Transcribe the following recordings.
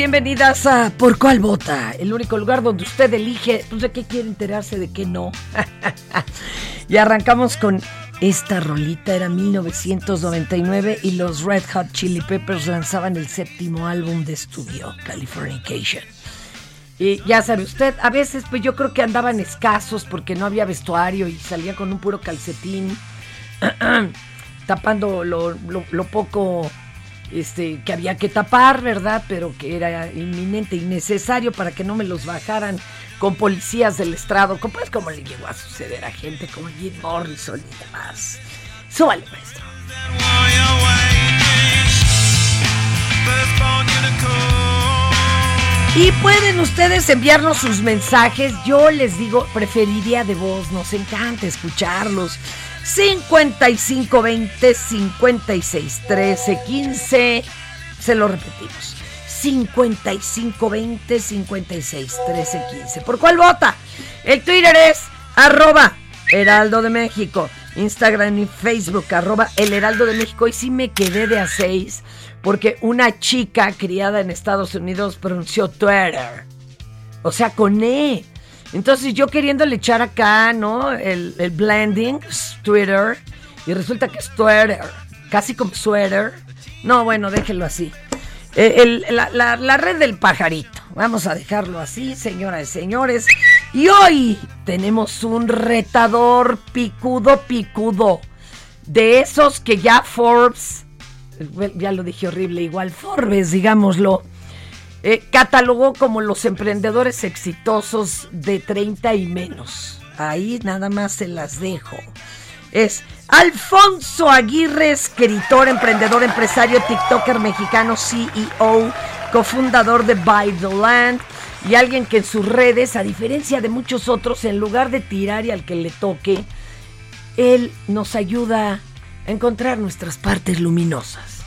Bienvenidas a Por Cuál Vota, el único lugar donde usted elige pues, de qué quiere enterarse, de qué no. y arrancamos con esta rolita, era 1999 y los Red Hot Chili Peppers lanzaban el séptimo álbum de estudio, Californication. Y ya sabe usted, a veces pues yo creo que andaban escasos porque no había vestuario y salía con un puro calcetín, tapando lo poco este, que había que tapar, ¿verdad? Pero que era inminente y necesario para que no me los bajaran con policías del estrado, pues como le llegó a suceder a gente como Jim Morrison y demás. Súbale, maestro. Y pueden ustedes enviarnos sus mensajes. Yo les digo, preferiría de voz. Nos encanta escucharlos. 5520 56 13 15. Se lo repetimos. 5520 56 13 15. ¿Por cuál vota? El Twitter es arroba Heraldo de México. Instagram y Facebook, arroba El Heraldo de México. Y sí me quedé de a seis porque una chica criada en Estados Unidos pronunció Twitter. O sea, con E. Entonces yo queriéndole echar acá, ¿no? El, blending, Twitter. Y resulta que es Twitter. Casi como sweater. No, bueno, déjelo así. Eh, la, la- red del pajarito. Vamos a dejarlo así, señoras y señores. Y hoy tenemos un retador picudo, picudo. De esos que ya Forbes, ya lo dije horrible, igual Forbes, digámoslo, eh, catalogó como los emprendedores exitosos de 30 y menos. Ahí nada más se las dejo. Es Alfonso Aguirre, escritor, emprendedor, empresario, TikToker mexicano, CEO, cofundador de By the Land y alguien que en sus redes, a diferencia de muchos otros, en lugar de tirar y al que le toque, él nos ayuda a encontrar nuestras partes luminosas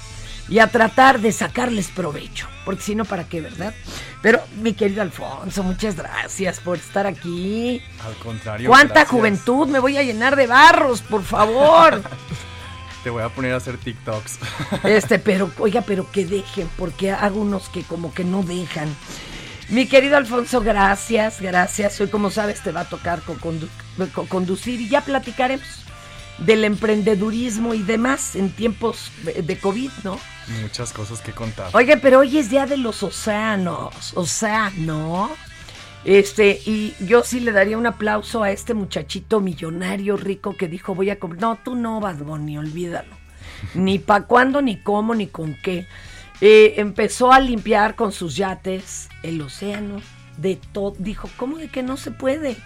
y a tratar de sacarles provecho. Porque si no, ¿para qué, verdad? Pero, mi querido Alfonso, muchas gracias por estar aquí. Al contrario. ¿Cuánta gracias. juventud? Me voy a llenar de barros, por favor. Te voy a poner a hacer TikToks. Este, pero, oiga, pero que dejen, porque hago unos que como que no dejan. Mi querido Alfonso, gracias, gracias. Hoy, como sabes, te va a tocar co- condu- co- conducir y ya platicaremos del emprendedurismo y demás en tiempos de COVID, ¿no? Muchas cosas que contar. Oye, pero hoy es día de los océanos, océano. Este, y yo sí le daría un aplauso a este muchachito millonario rico que dijo, voy a comprar. No, tú no, Bad Bunny, olvídalo. Ni pa' cuándo, ni cómo, ni con qué. Eh, empezó a limpiar con sus yates el océano de todo. Dijo, ¿cómo de que no se puede?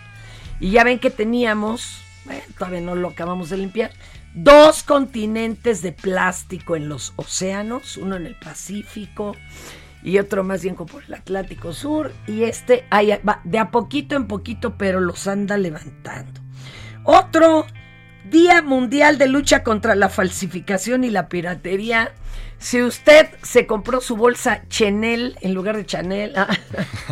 Y ya ven que teníamos, bueno, todavía no lo acabamos de limpiar, dos continentes de plástico en los océanos, uno en el Pacífico y otro más bien como por el Atlántico Sur. Y este va de a poquito en poquito, pero los anda levantando. Otro Día Mundial de Lucha contra la Falsificación y la Piratería. Si usted se compró su bolsa Chanel en lugar de Chanel,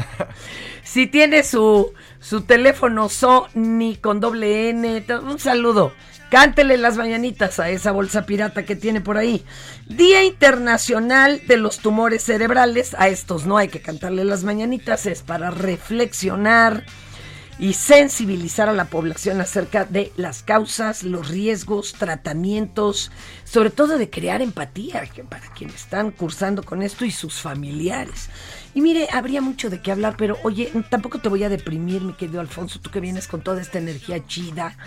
si tiene su, su teléfono Sony con doble N, un saludo. Cántele las mañanitas a esa bolsa pirata que tiene por ahí. Día Internacional de los Tumores Cerebrales. A estos no hay que cantarle las mañanitas, es para reflexionar y sensibilizar a la población acerca de las causas, los riesgos, tratamientos, sobre todo de crear empatía para quienes están cursando con esto y sus familiares. Y mire, habría mucho de qué hablar, pero oye, tampoco te voy a deprimir, mi querido Alfonso, tú que vienes con toda esta energía chida.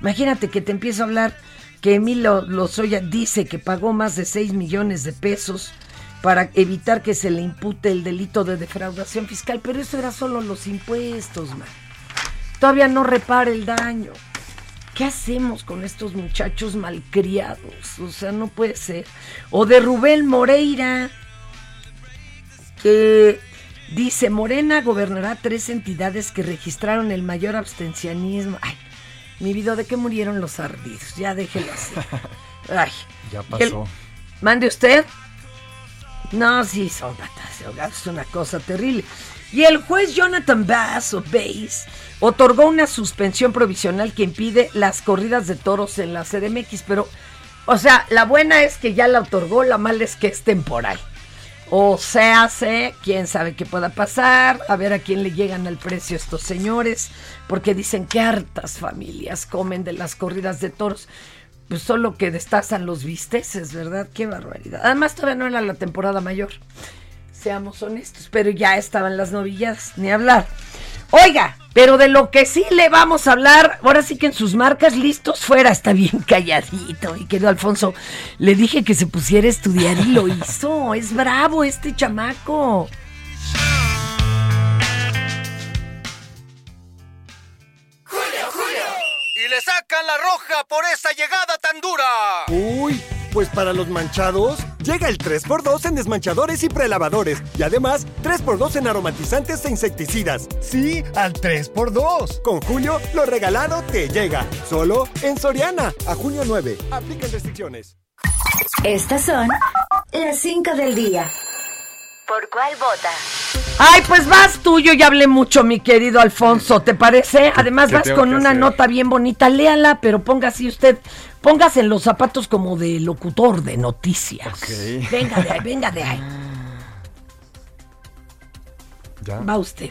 Imagínate que te empiezo a hablar que Emilio Lozoya dice que pagó más de 6 millones de pesos para evitar que se le impute el delito de defraudación fiscal, pero eso era solo los impuestos, man todavía no repara el daño. ¿Qué hacemos con estos muchachos malcriados? O sea, no puede ser. O de Rubén Moreira, que dice, Morena gobernará tres entidades que registraron el mayor abstencionismo. Ay, mi vida, ¿de qué murieron los ardidos? Ya déjelo así. Ay, Ya pasó. Mande usted. No, sí, son patas, es una cosa terrible. Y el juez Jonathan Bass o Bass otorgó una suspensión provisional que impide las corridas de toros en la CDMX, pero, o sea, la buena es que ya la otorgó, la mala es que es temporal. O se hace, quién sabe qué pueda pasar, a ver a quién le llegan al precio estos señores, porque dicen que hartas familias comen de las corridas de toros. Pues solo que destazan los bisteces, ¿verdad? Qué barbaridad. Además, todavía no era la temporada mayor. Seamos honestos, pero ya estaban las novillas, ni hablar. Oiga, pero de lo que sí le vamos a hablar, ahora sí que en sus marcas listos fuera, está bien calladito, mi querido Alfonso. Le dije que se pusiera a estudiar y lo hizo. Es bravo este chamaco. Y le sacan la roja por esa llegada tan dura. Uy, pues para los manchados, llega el 3x2 en desmanchadores y prelavadores. Y además, 3x2 en aromatizantes e insecticidas. Sí, al 3x2. Con Julio, lo regalado te llega. Solo en Soriana. A junio 9. Aplican restricciones. Estas son las 5 del día. ¿Por cuál vota? Ay, pues vas tú, yo ya hablé mucho, mi querido Alfonso, ¿te parece? Además vas con una hacer? nota bien bonita, léala, pero ponga así usted, póngase en los zapatos como de locutor de noticias. Venga de ahí, venga de ahí. Ya. Va usted.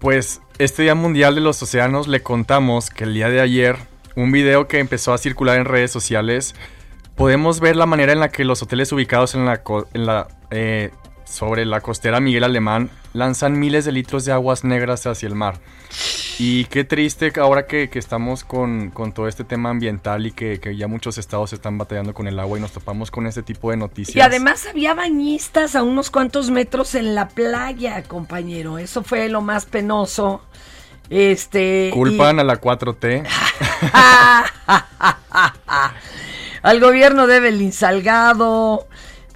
Pues este Día Mundial de los Océanos le contamos que el día de ayer, un video que empezó a circular en redes sociales, podemos ver la manera en la que los hoteles ubicados en la, en la, eh, sobre la costera Miguel Alemán lanzan miles de litros de aguas negras hacia el mar. Y qué triste ahora que, que estamos con, con todo este tema ambiental y que, que ya muchos estados están batallando con el agua y nos topamos con este tipo de noticias. Y además había bañistas a unos cuantos metros en la playa, compañero. Eso fue lo más penoso. Este. y- Culpan a la 4T. Al gobierno de Evelyn Salgado.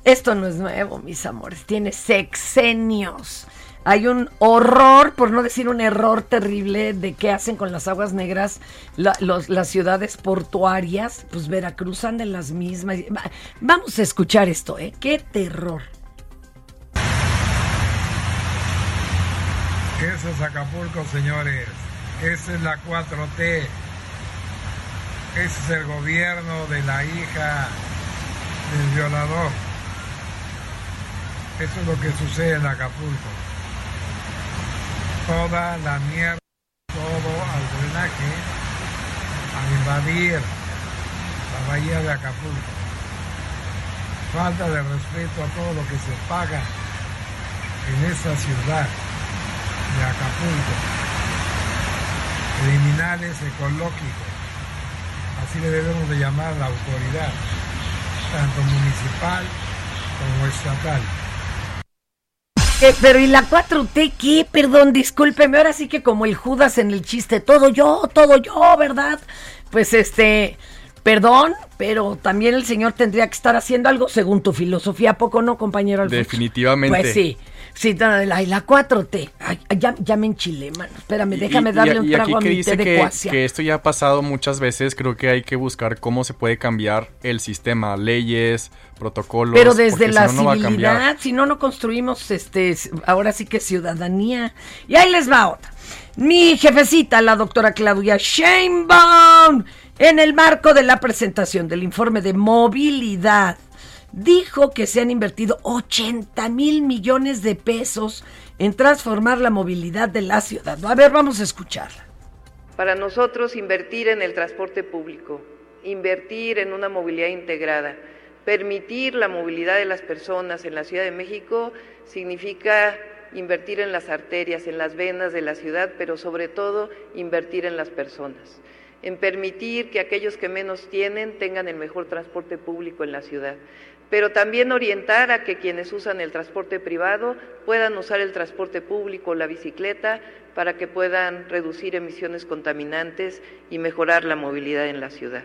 Esto no es nuevo, mis amores. Tiene sexenios. Hay un horror, por no decir un error terrible, de qué hacen con las aguas negras las ciudades portuarias. Pues Veracruz anda en las mismas. Va- Vamos a escuchar esto, ¿eh? Qué terror. Eso es Acapulco, señores. Esa es la 4T. Ese es el gobierno de la hija del violador. Eso es lo que sucede en Acapulco. Toda la mierda, todo al drenaje, a invadir la bahía de Acapulco. Falta de respeto a todo lo que se paga en esta ciudad de Acapulco. Criminales ecológicos. Así le debemos de llamar a la autoridad, tanto municipal como estatal. Eh, pero ¿y la 4T qué? Perdón, discúlpeme, ahora sí que como el Judas en el chiste, todo yo, todo yo, ¿verdad? Pues este, perdón, pero también el señor tendría que estar haciendo algo según tu filosofía, ¿a poco no, compañero Alfonso? Definitivamente. Pues sí. Sí, la, la 4T. Ay, ya, ya, me enchilé, mano. Espérame, déjame darle un trago a mi té de que, que esto ya ha pasado muchas veces, creo que hay que buscar cómo se puede cambiar el sistema, leyes, protocolos. Pero desde la si no, civilidad, si no, no construimos, este, ahora sí que ciudadanía. Y ahí les va otra. Mi jefecita, la doctora Claudia Sheinbaum, en el marco de la presentación del informe de movilidad dijo que se han invertido 80 mil millones de pesos en transformar la movilidad de la ciudad. A ver, vamos a escucharla. Para nosotros, invertir en el transporte público, invertir en una movilidad integrada, permitir la movilidad de las personas en la Ciudad de México significa invertir en las arterias, en las venas de la ciudad, pero sobre todo invertir en las personas, en permitir que aquellos que menos tienen tengan el mejor transporte público en la ciudad pero también orientar a que quienes usan el transporte privado puedan usar el transporte público, la bicicleta, para que puedan reducir emisiones contaminantes y mejorar la movilidad en la ciudad.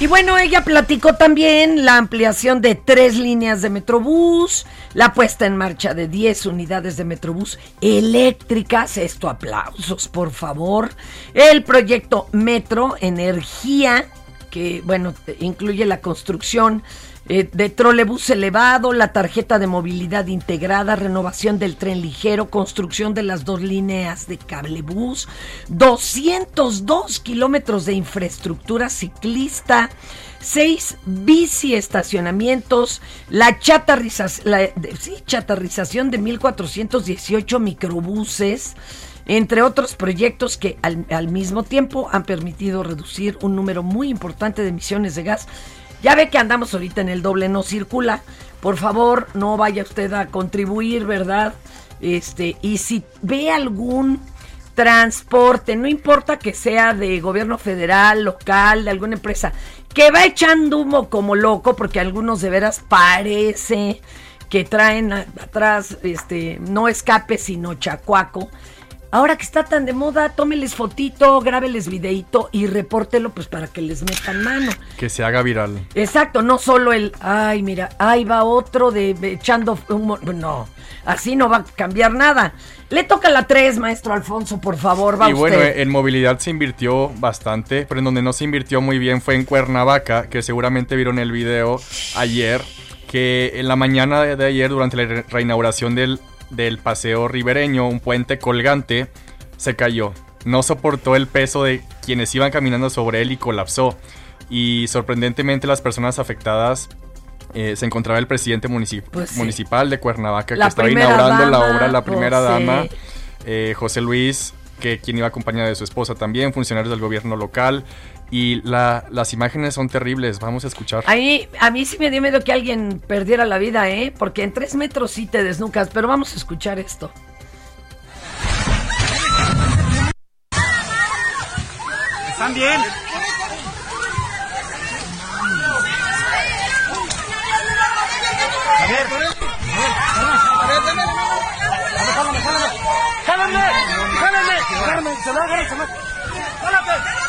Y bueno, ella platicó también la ampliación de tres líneas de Metrobús, la puesta en marcha de 10 unidades de Metrobús eléctricas, esto aplausos por favor, el proyecto Metro Energía, que, bueno, incluye la construcción eh, de trolebús elevado, la tarjeta de movilidad integrada, renovación del tren ligero, construcción de las dos líneas de cablebús, 202 kilómetros de infraestructura ciclista, seis bici estacionamientos, la, la sí, chatarrización de 1.418 microbuses, entre otros proyectos que al, mismo tiempo han permitido reducir un número muy importante de emisiones de gas. Ya ve que andamos ahorita en el doble no circula. Por favor, no vaya usted a contribuir, ¿verdad? Este, y si ve algún transporte, no importa que sea de gobierno federal, local, de alguna empresa, que va echando humo como loco, porque algunos de veras parece que traen atrás, este, no escape, sino chacuaco Ahora que está tan de moda, tómeles fotito, grábeles videito y repórtelo pues para que les metan mano. Que se haga viral. Exacto, no solo el, ay, mira, ahí va otro de, echando humo. No, así no va a cambiar nada. Le toca la 3, maestro Alfonso, por favor, va Y bueno, en movilidad se invirtió bastante, pero en donde no se invirtió muy bien fue en Cuernavaca, que seguramente vieron el video ayer, que en la mañana de ayer, durante la reinauguración del del paseo ribereño, un puente colgante, se cayó. No soportó el peso de quienes iban caminando sobre él y colapsó. Y sorprendentemente las personas afectadas eh, se encontraba el presidente pues municipal de Cuernavaca que estaba inaugurando la obra, la primera dama, eh, José Luis, que quien iba acompañada de su esposa también, funcionarios del gobierno local. Y las imágenes son terribles, vamos a escuchar. Ahí, a mí sí me dio miedo que alguien perdiera la vida, ¿eh? Porque en tres metros sí te desnucas, pero vamos a escuchar esto. ¿Están bien? A ver, a ver, ¡Jálame! ¡Jálame!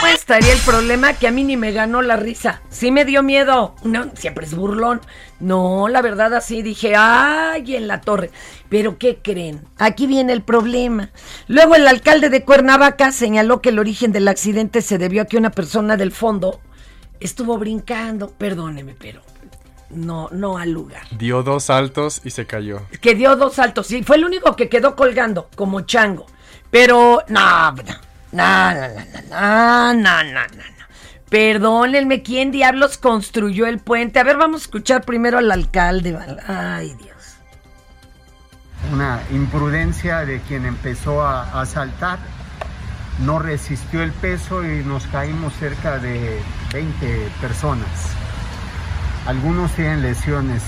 Pues estaría el problema que a mí ni me ganó la risa. Sí me dio miedo. No, siempre es burlón. No, la verdad así dije, ay, en la torre. Pero ¿qué creen? Aquí viene el problema. Luego el alcalde de Cuernavaca señaló que el origen del accidente se debió a que una persona del fondo estuvo brincando. Perdóneme, pero no, no al lugar. Dio dos saltos y se cayó. Que dio dos saltos, sí, fue el único que quedó colgando, como chango. Pero, no, no, no, no, no, no, no, no. Perdónenme, ¿quién diablos construyó el puente? A ver, vamos a escuchar primero al alcalde. Ay, Dios. Una imprudencia de quien empezó a, a saltar no resistió el peso y nos caímos cerca de 20 personas. Algunos tienen lesiones,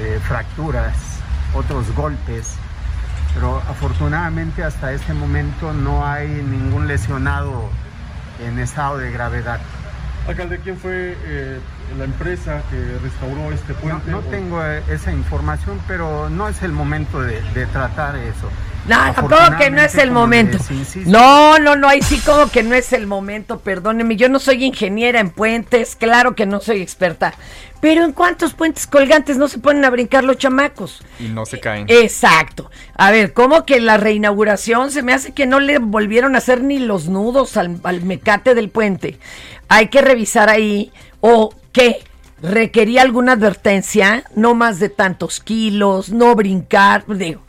eh, fracturas, otros golpes, pero afortunadamente hasta este momento no hay ningún lesionado en estado de gravedad. Alcalde, ¿quién fue eh, la empresa que restauró este puente? No, no tengo eh, esa información, pero no es el momento de, de tratar eso. No, tampoco que no es el momento. No, no, no, ahí sí como que no es el momento, perdóneme. Yo no soy ingeniera en puentes, claro que no soy experta. Pero ¿en cuántos puentes colgantes no se ponen a brincar los chamacos? Y no se caen. Exacto. A ver, ¿cómo que la reinauguración se me hace que no le volvieron a hacer ni los nudos al, al mecate del puente? Hay que revisar ahí. ¿O qué? ¿Requería alguna advertencia? No más de tantos kilos, no brincar. Digo,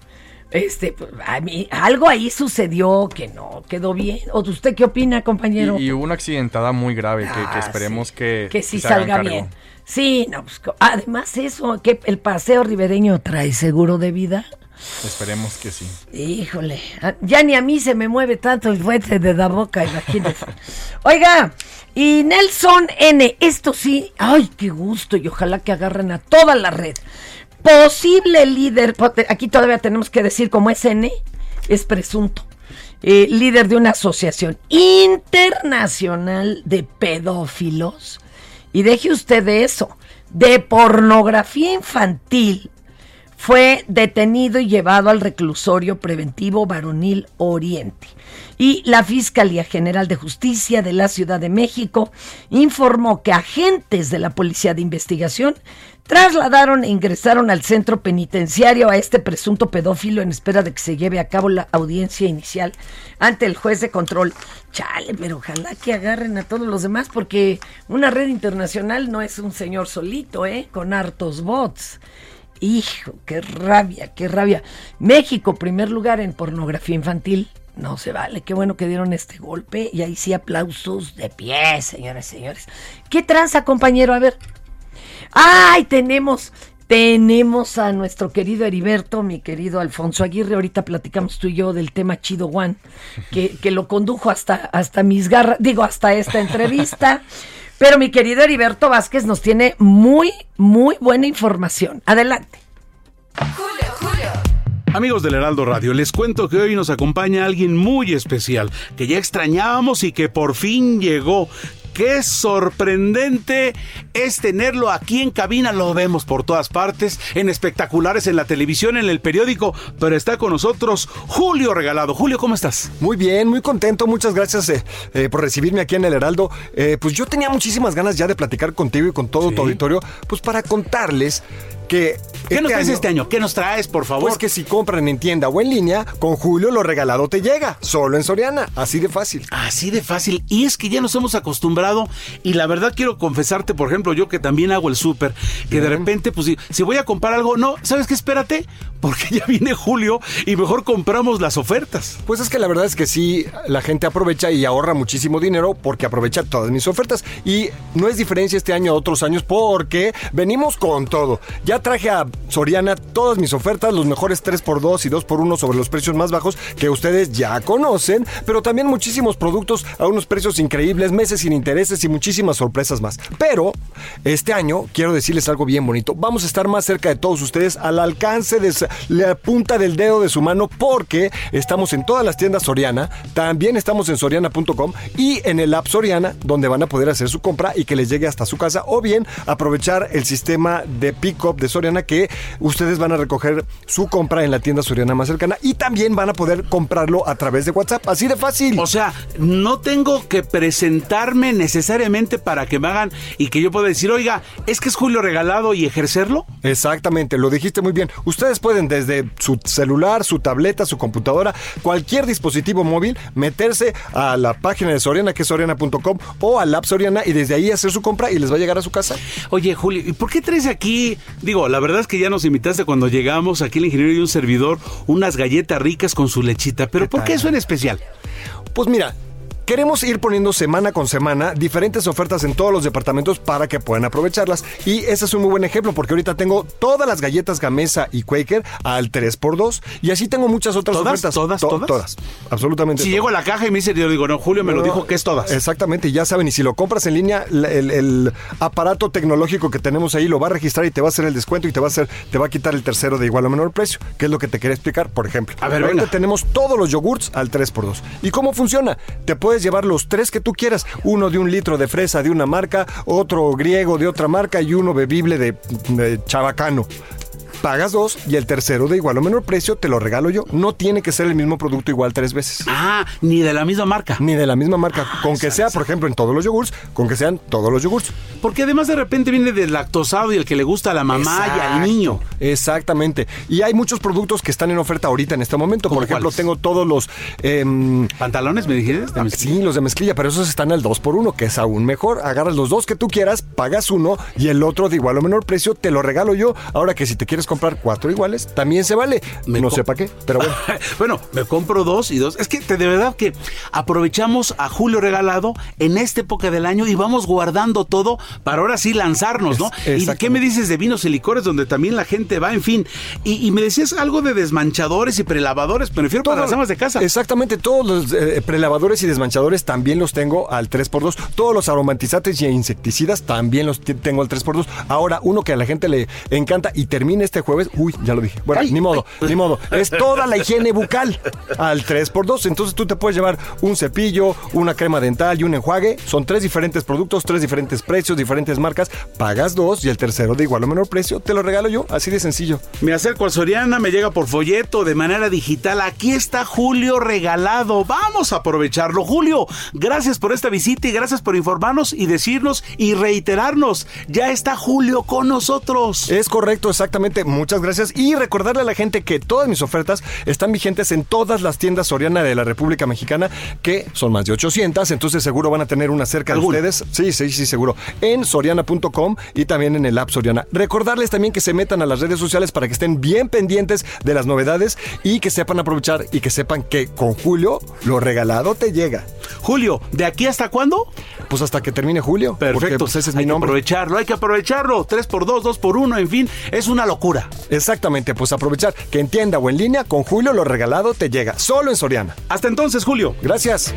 este, pues, a mí, algo ahí sucedió que no quedó bien. ¿O usted qué opina, compañero? Y, y hubo una accidentada muy grave que, que esperemos que, que sí se salga cargo. bien. Sí, no, pues, además eso, que el paseo ribereño trae seguro de vida. Esperemos que sí. Híjole, a- ya ni a mí se me mueve tanto el fuente de la boca, imagínese. Oiga, y Nelson N, esto sí, ay, qué gusto, y ojalá que agarren a toda la red. Posible líder, aquí todavía tenemos que decir como es N, es presunto. eh, líder de una asociación internacional de pedófilos. Y deje usted de eso, de pornografía infantil fue detenido y llevado al reclusorio preventivo varonil Oriente. Y la Fiscalía General de Justicia de la Ciudad de México informó que agentes de la Policía de Investigación trasladaron e ingresaron al centro penitenciario a este presunto pedófilo en espera de que se lleve a cabo la audiencia inicial ante el juez de control. Chale, pero ojalá que agarren a todos los demás porque una red internacional no es un señor solito, ¿eh? Con hartos bots. Hijo, qué rabia, qué rabia. México, primer lugar en pornografía infantil. No se vale, qué bueno que dieron este golpe. Y ahí sí aplausos de pie, señoras y señores. ¿Qué tranza, compañero? A ver. ¡Ay, tenemos! Tenemos a nuestro querido Heriberto, mi querido Alfonso Aguirre. Ahorita platicamos tú y yo del tema Chido One, que, que lo condujo hasta, hasta mis garras, digo, hasta esta entrevista. Pero mi querido Heriberto Vázquez nos tiene muy, muy buena información. Adelante. Amigos del Heraldo Radio, les cuento que hoy nos acompaña alguien muy especial, que ya extrañábamos y que por fin llegó. Qué sorprendente es tenerlo aquí en cabina, lo vemos por todas partes, en espectaculares, en la televisión, en el periódico, pero está con nosotros Julio Regalado. Julio, ¿cómo estás? Muy bien, muy contento. Muchas gracias eh, eh, por recibirme aquí en el Heraldo. Eh, pues yo tenía muchísimas ganas ya de platicar contigo y con todo tu auditorio, pues para contarles que... ¿Qué nos traes este año? ¿Qué nos traes, por favor? Pues que si compran en tienda o en línea, con Julio lo regalado te llega, solo en Soriana, así de fácil. Así de fácil. Y es que ya nos hemos acostumbrado. Y la verdad quiero confesarte, por ejemplo, yo que también hago el súper, que de repente, pues si, si voy a comprar algo, no, ¿sabes qué? Espérate, porque ya viene julio y mejor compramos las ofertas. Pues es que la verdad es que sí, la gente aprovecha y ahorra muchísimo dinero porque aprovecha todas mis ofertas. Y no es diferencia este año a otros años porque venimos con todo. Ya traje a Soriana todas mis ofertas, los mejores 3x2 y 2x1 sobre los precios más bajos que ustedes ya conocen, pero también muchísimos productos a unos precios increíbles, meses sin intereses y muchísimas sorpresas más. Pero este año quiero decirles algo bien bonito. Vamos a estar más cerca de todos ustedes al alcance de la punta del dedo de su mano porque estamos en todas las tiendas Soriana, también estamos en soriana.com y en el app Soriana donde van a poder hacer su compra y que les llegue hasta su casa o bien aprovechar el sistema de pick-up de Soriana que ustedes van a recoger su compra en la tienda Soriana más cercana y también van a poder comprarlo a través de WhatsApp, así de fácil. O sea, no tengo que presentarme necesariamente para que me hagan y que yo pueda decir, oiga, es que es Julio regalado y ejercerlo. Exactamente, lo dijiste muy bien. Ustedes pueden desde su celular, su tableta, su computadora, cualquier dispositivo móvil, meterse a la página de Soriana, que es soriana.com, o al app Soriana y desde ahí hacer su compra y les va a llegar a su casa. Oye, Julio, ¿y por qué traes aquí? Digo, la verdad es que ya nos invitaste cuando llegamos, aquí el ingeniero y un servidor, unas galletas ricas con su lechita, pero ¿por qué eso en especial? Pues mira, queremos ir poniendo semana con semana diferentes ofertas en todos los departamentos para que puedan aprovecharlas. Y ese es un muy buen ejemplo porque ahorita tengo todas las galletas Gamesa y Quaker al 3x2 y así tengo muchas otras ¿Todas? ofertas. ¿Todas? To- ¿Todas? Todas. Absolutamente. Si todas. llego a la caja y me dice, yo digo, no, Julio me lo dijo que es todas. Exactamente, y ya saben, y si lo compras en línea, el aparato tecnológico que tenemos ahí lo va a registrar y te va a hacer el descuento y te va a hacer, te va a quitar el tercero de igual o menor precio, que es lo que te quería explicar, por ejemplo. A ver, Ahorita venga. tenemos todos los yogurts al 3x2. ¿Y cómo funciona? Te puedes llevar los tres que tú quieras, uno de un litro de fresa de una marca, otro griego de otra marca y uno bebible de, de chabacano. Pagas dos y el tercero de igual o menor precio te lo regalo yo. No tiene que ser el mismo producto igual tres veces. Ah, ni de la misma marca. Ni de la misma marca. con que sea, por ejemplo, en todos los yogurts, con que sean todos los yogurts. Porque además de repente viene del lactosado y el que le gusta a la mamá y al niño. Exactamente. Y hay muchos productos que están en oferta ahorita en este momento. Por ¿Cómo ejemplo, cuáles? tengo todos los... em, ¿Pantalones me dijiste? Ah, Sí, los de mezclilla, pero esos están al 2 por 1 que es aún mejor. Agarras los dos que tú quieras, pagas uno y el otro de igual o menor precio te lo regalo yo. Ahora que si te quieres comprar cuatro iguales, también se vale. no sé para qué, pero bueno. bueno, me compro dos y dos. Es que de verdad que aprovechamos a Julio Regalado en esta época del año y vamos guardando todo para ahora sí lanzarnos, ¿no? ¿Y qué me dices de vinos y licores donde también la gente va? En fin. Y, y me decías algo de desmanchadores y prelavadores, me refiero para las amas de casa. Exactamente, todos los eh, prelavadores y desmanchadores también los tengo al 3x2. Todos los aromatizantes y insecticidas también los tengo al 3x2. Ahora, uno que a la gente le encanta y termina este jueves, uy, ya lo dije. Bueno, ni modo, ni modo. Es toda la higiene bucal al 3x2. Entonces tú te puedes llevar un cepillo, una crema dental y un enjuague. Son tres diferentes productos, tres diferentes precios, diferentes marcas. Pagas dos y el tercero de igual o menor precio te lo regalo yo. Así de sencillo. Me acerco a Soriana, me llega por folleto de manera digital. Aquí está Julio regalado. Vamos a aprovecharlo. Julio, gracias por esta visita y gracias por informarnos y decirnos y reiterarnos. Ya está Julio con nosotros. Es correcto, exactamente. Muchas gracias. Y recordarle a la gente que todas mis ofertas están vigentes en todas las tiendas Soriana de la República Mexicana, que son más de 800. Entonces seguro van a tener una cerca de ustedes. Sí, sí, sí, seguro. En soriana.com y también en el app Soriana. Recordarles también que se metan a las redes sociales para que estén bien pendientes de las novedades y que sepan aprovechar y que sepan que con Julio lo regalado te llega. Julio, ¿de aquí hasta cuándo? Pues hasta que termine Julio. Porque Perfecto. pues ese es hay mi que nombre. aprovecharlo, hay que aprovecharlo. 3 por 2 2 por 1 en fin, es una locura. Exactamente, pues aprovechar que en tienda o en línea con Julio lo regalado te llega. Solo en Soriana. Hasta entonces, Julio. Gracias.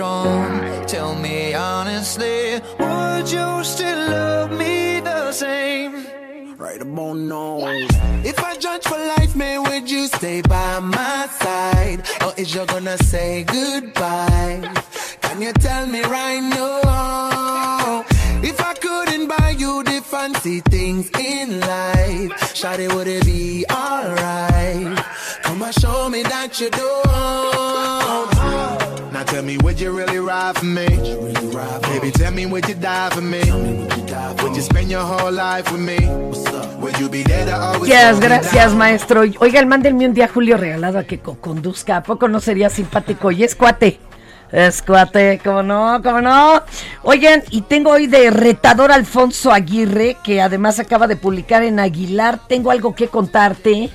Strong, tell me honestly, would you still love me the same? Right about now. If I judge for life, man, would you stay by my side? Or is you gonna say goodbye? Can you tell me right now? If I couldn't buy you the fancy things in life, Shawty, would it be alright? Come and show me that you don't. Now tell me, would you really ride for me? Baby, tell me, would you die for me? Would you spend your whole life with me? Would you be there to always Gracias, maestro. Oigan, mándenme un día Julio regalado a que co- conduzca. ¿A poco no sería simpático? Y es cuate. Es cuate, ¿cómo no? ¿Cómo no? Oigan, y tengo hoy de retador Alfonso Aguirre, que además acaba de publicar en Aguilar. Tengo algo que contarte.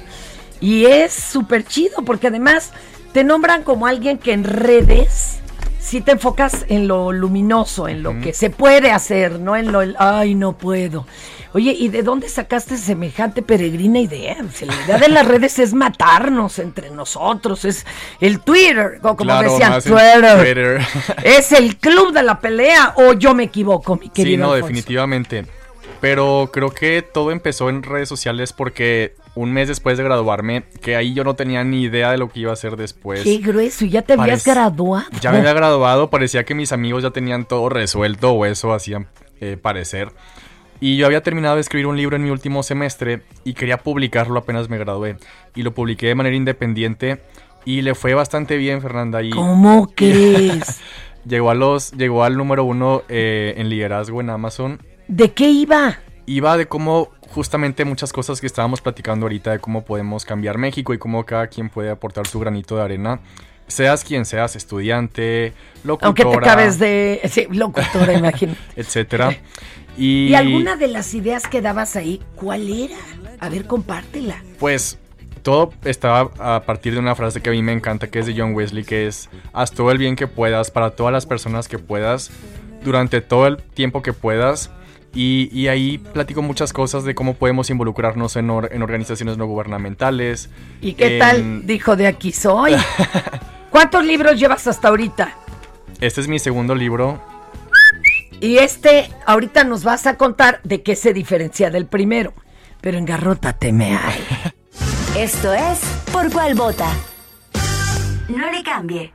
Y es súper chido, porque además te nombran como alguien que en redes si te enfocas en lo luminoso, en lo que se puede hacer, no en lo, el, ay, no puedo. Oye, ¿y de dónde sacaste semejante peregrina idea? La idea de las redes es matarnos entre nosotros, es el Twitter, o como Claro, decían, Twitter. Twitter. ¿Es el club de la pelea o yo me equivoco, mi querido Sí, no, Alfonso? definitivamente. Pero creo que todo empezó en redes sociales porque un mes después de graduarme, que ahí yo no tenía ni idea de lo que iba a hacer después. Qué grueso, ¿y ya te habías graduado? Ya me había graduado, parecía que mis amigos ya tenían todo resuelto o eso hacían eh, parecer. Y yo había terminado de escribir un libro en mi último semestre y quería publicarlo apenas me gradué. Y lo publiqué de manera independiente y le fue bastante bien, Fernanda. Y ¿Cómo crees? llegó, a los, llegó al número uno eh, en liderazgo en Amazon. ¿De qué iba? Iba de cómo justamente muchas cosas que estábamos platicando ahorita de cómo podemos cambiar México y cómo cada quien puede aportar su granito de arena. seas quien seas, estudiante, locutora. Aunque te acabes de... Sí, locutora, imagínate. etcétera. Y, ¿Y alguna de las ideas que dabas ahí, cuál era? A ver, compártela. Pues todo estaba a partir de una frase que a mí me encanta, que es de John Wesley, que es, haz todo el bien que puedas para todas las personas que puedas, durante todo el tiempo que puedas. Y, y ahí platico muchas cosas de cómo podemos involucrarnos en, or- en organizaciones no gubernamentales. ¿Y qué en- tal? Dijo de aquí soy. ¿Cuántos libros llevas hasta ahorita? Este es mi segundo libro. Y este, ahorita nos vas a contar de qué se diferencia del primero. Pero engarrótate, me hay. Esto es Por Cuál Vota. No le cambie.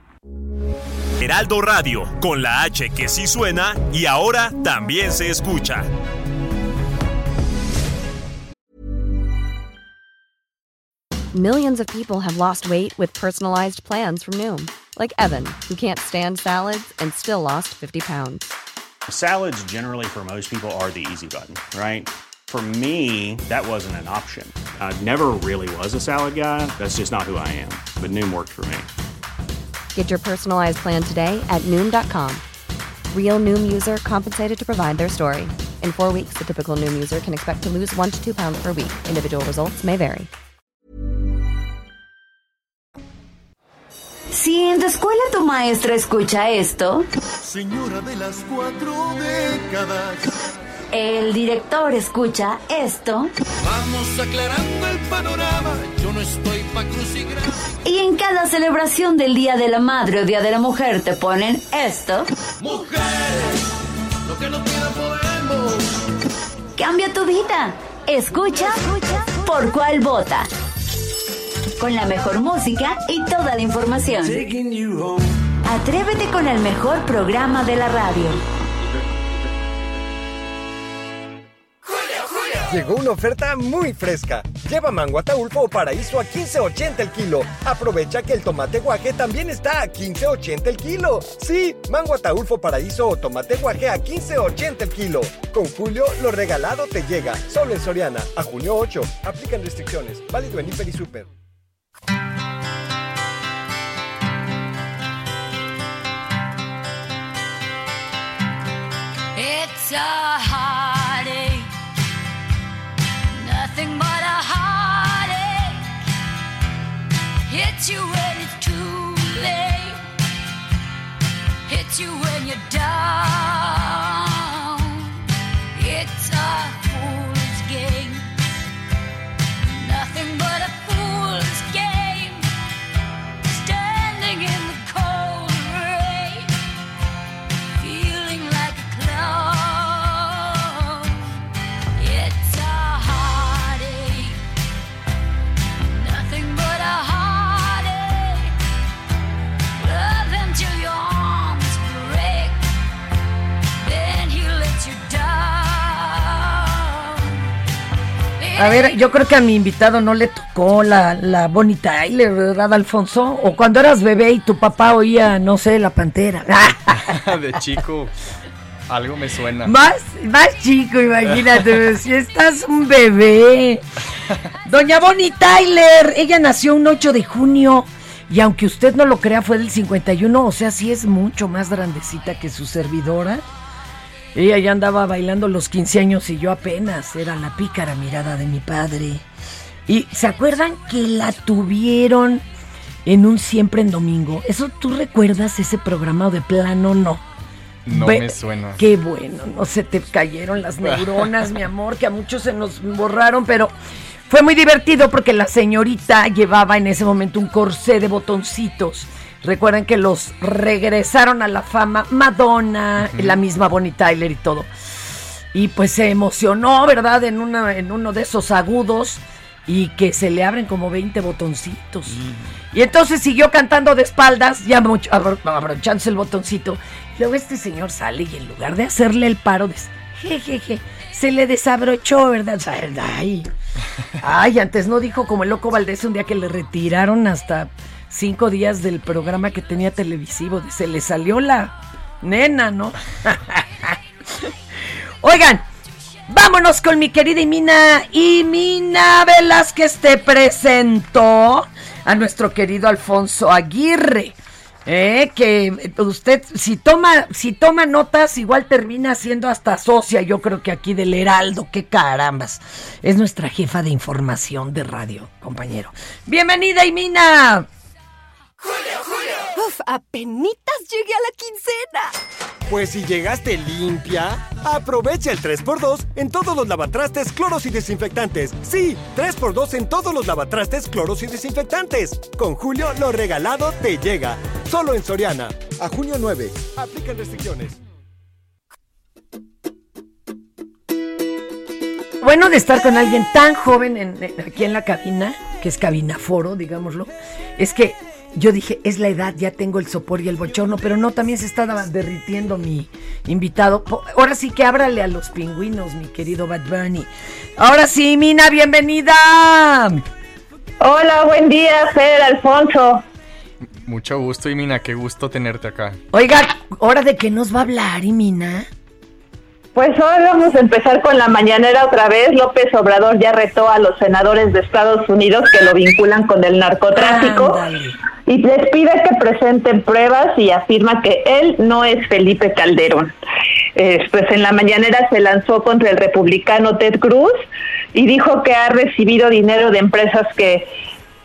Heraldo Radio, con la H que sí suena y ahora también se escucha. Millions of people have lost weight with personalized plans from Noom, like Evan, who can't stand salads and still lost 50 pounds. Salads, generally, for most people, are the easy button, right? For me, that wasn't an option. I never really was a salad guy. That's just not who I am. But Noom worked for me. Get your personalized plan today at Noom.com. Real Noom user compensated to provide their story. In four weeks, the typical Noom user can expect to lose one to two pounds per week. Individual results may vary. Si en tu escuela tu maestra escucha esto, Señora de las cuatro décadas. el director escucha esto, Vamos aclarando el panorama. Yo no estoy pa' crucigrama. Y en cada celebración del Día de la Madre o Día de la Mujer te ponen esto, Mujeres, lo que no pidan podemos. cambia tu vida. Escucha, por cuál vota. Con la mejor música y toda la información. Atrévete con el mejor programa de la radio. Llegó una oferta muy fresca. Lleva mango ataulfo o paraíso a 15.80 el kilo. Aprovecha que el tomate guaje también está a 15.80 el kilo. Sí, mango ataulfo paraíso o tomate guaje a 15.80 el kilo. Con Julio, lo regalado te llega. Solo en Soriana. A junio 8. Aplican restricciones. Válido en Hiper y Super. You when you're down. A ver, yo creo que a mi invitado no le tocó la, la Bonnie Tyler, ¿verdad, Alfonso? O cuando eras bebé y tu papá oía, no sé, la pantera. de chico, algo me suena. Más, más chico, imagínate, si estás un bebé. Doña Bonnie Tyler, ella nació un 8 de junio y aunque usted no lo crea fue del 51, o sea, sí es mucho más grandecita que su servidora. Ella ya andaba bailando los 15 años y yo apenas era la pícara mirada de mi padre. Y se acuerdan que la tuvieron en un siempre en domingo. ¿Eso tú recuerdas ese programa de plano no? No Ve- me suena. Qué bueno, no se te cayeron las neuronas, mi amor, que a muchos se nos borraron, pero fue muy divertido porque la señorita llevaba en ese momento un corsé de botoncitos. Recuerden que los regresaron a la fama Madonna, la misma Bonnie Tyler y todo. Y pues se emocionó, ¿verdad? En, una, en uno de esos agudos y que se le abren como 20 botoncitos. Y entonces siguió cantando de espaldas, ya abrochándose el botoncito. Luego este señor sale y en lugar de hacerle el paro, dice, jejeje, se le desabrochó, ¿verdad? Ay, ay, antes no dijo como el loco Valdés un día que le retiraron hasta cinco días del programa que tenía televisivo. Se le salió la nena, ¿no? Oigan, vámonos con mi querida Imina. Imina Velázquez te presentó a nuestro querido Alfonso Aguirre. Eh, que usted si toma si toma notas igual termina siendo hasta socia yo creo que aquí del Heraldo qué carambas es nuestra jefa de información de radio compañero bienvenida Imina Julio, Julio. Uf, apenitas llegué a la quincena. Pues si llegaste limpia, aprovecha el 3x2 en todos los lavatrastes, cloros y desinfectantes. Sí, 3x2 en todos los lavatrastes, cloros y desinfectantes. Con Julio, lo regalado te llega. Solo en Soriana. A junio 9. Aplican restricciones. bueno de estar con alguien tan joven en- en- aquí en la cabina, que es cabinaforo, digámoslo, es que yo dije, es la edad, ya tengo el sopor y el bochorno, pero no, también se está derritiendo mi invitado. Ahora sí que ábrale a los pingüinos, mi querido Bad Bunny. Ahora sí, Mina, bienvenida. Hola, buen día, Fer, Alfonso. Mucho gusto, y Mina, qué gusto tenerte acá. Oiga, ¿hora de qué nos va a hablar, y Mina? Pues hoy vamos a empezar con la mañanera otra vez. López Obrador ya retó a los senadores de Estados Unidos que lo vinculan con el narcotráfico y les pide que presenten pruebas y afirma que él no es Felipe Calderón. Eh, pues en la mañanera se lanzó contra el republicano Ted Cruz y dijo que ha recibido dinero de empresas que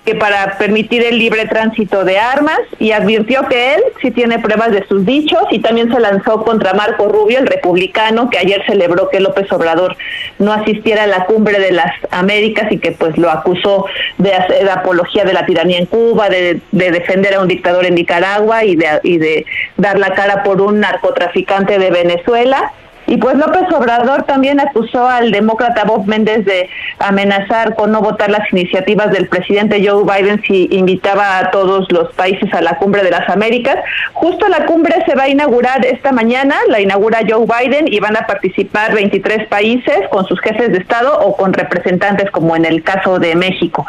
que para permitir el libre tránsito de armas y advirtió que él sí tiene pruebas de sus dichos y también se lanzó contra Marco Rubio, el republicano, que ayer celebró que López Obrador no asistiera a la cumbre de las Américas y que pues lo acusó de hacer apología de la tiranía en Cuba, de, de defender a un dictador en Nicaragua y de dar la cara por un narcotraficante de Venezuela. Y pues López Obrador también acusó al demócrata Bob Méndez de amenazar con no votar las iniciativas del presidente Joe Biden si invitaba a todos los países a la cumbre de las Américas. Justo la cumbre se va a inaugurar esta mañana, la inaugura Joe Biden y van a participar 23 países con sus jefes de Estado o con representantes como en el caso de México.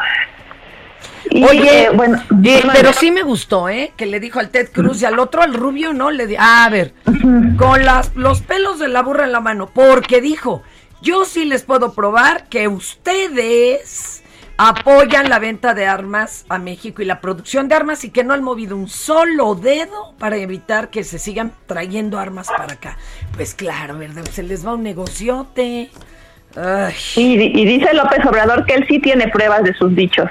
Y, Oye, eh, bueno, eh, pero sí me gustó, ¿eh? Que le dijo al Ted Cruz y al otro, al rubio, ¿no? Le di ah, a ver, con las, los pelos de la burra en la mano, porque dijo, yo sí les puedo probar que ustedes apoyan la venta de armas a México y la producción de armas y que no han movido un solo dedo para evitar que se sigan trayendo armas para acá. Pues claro, ¿verdad? Se les va un negociote. Ay. Y, y dice López Obrador que él sí tiene pruebas de sus dichos.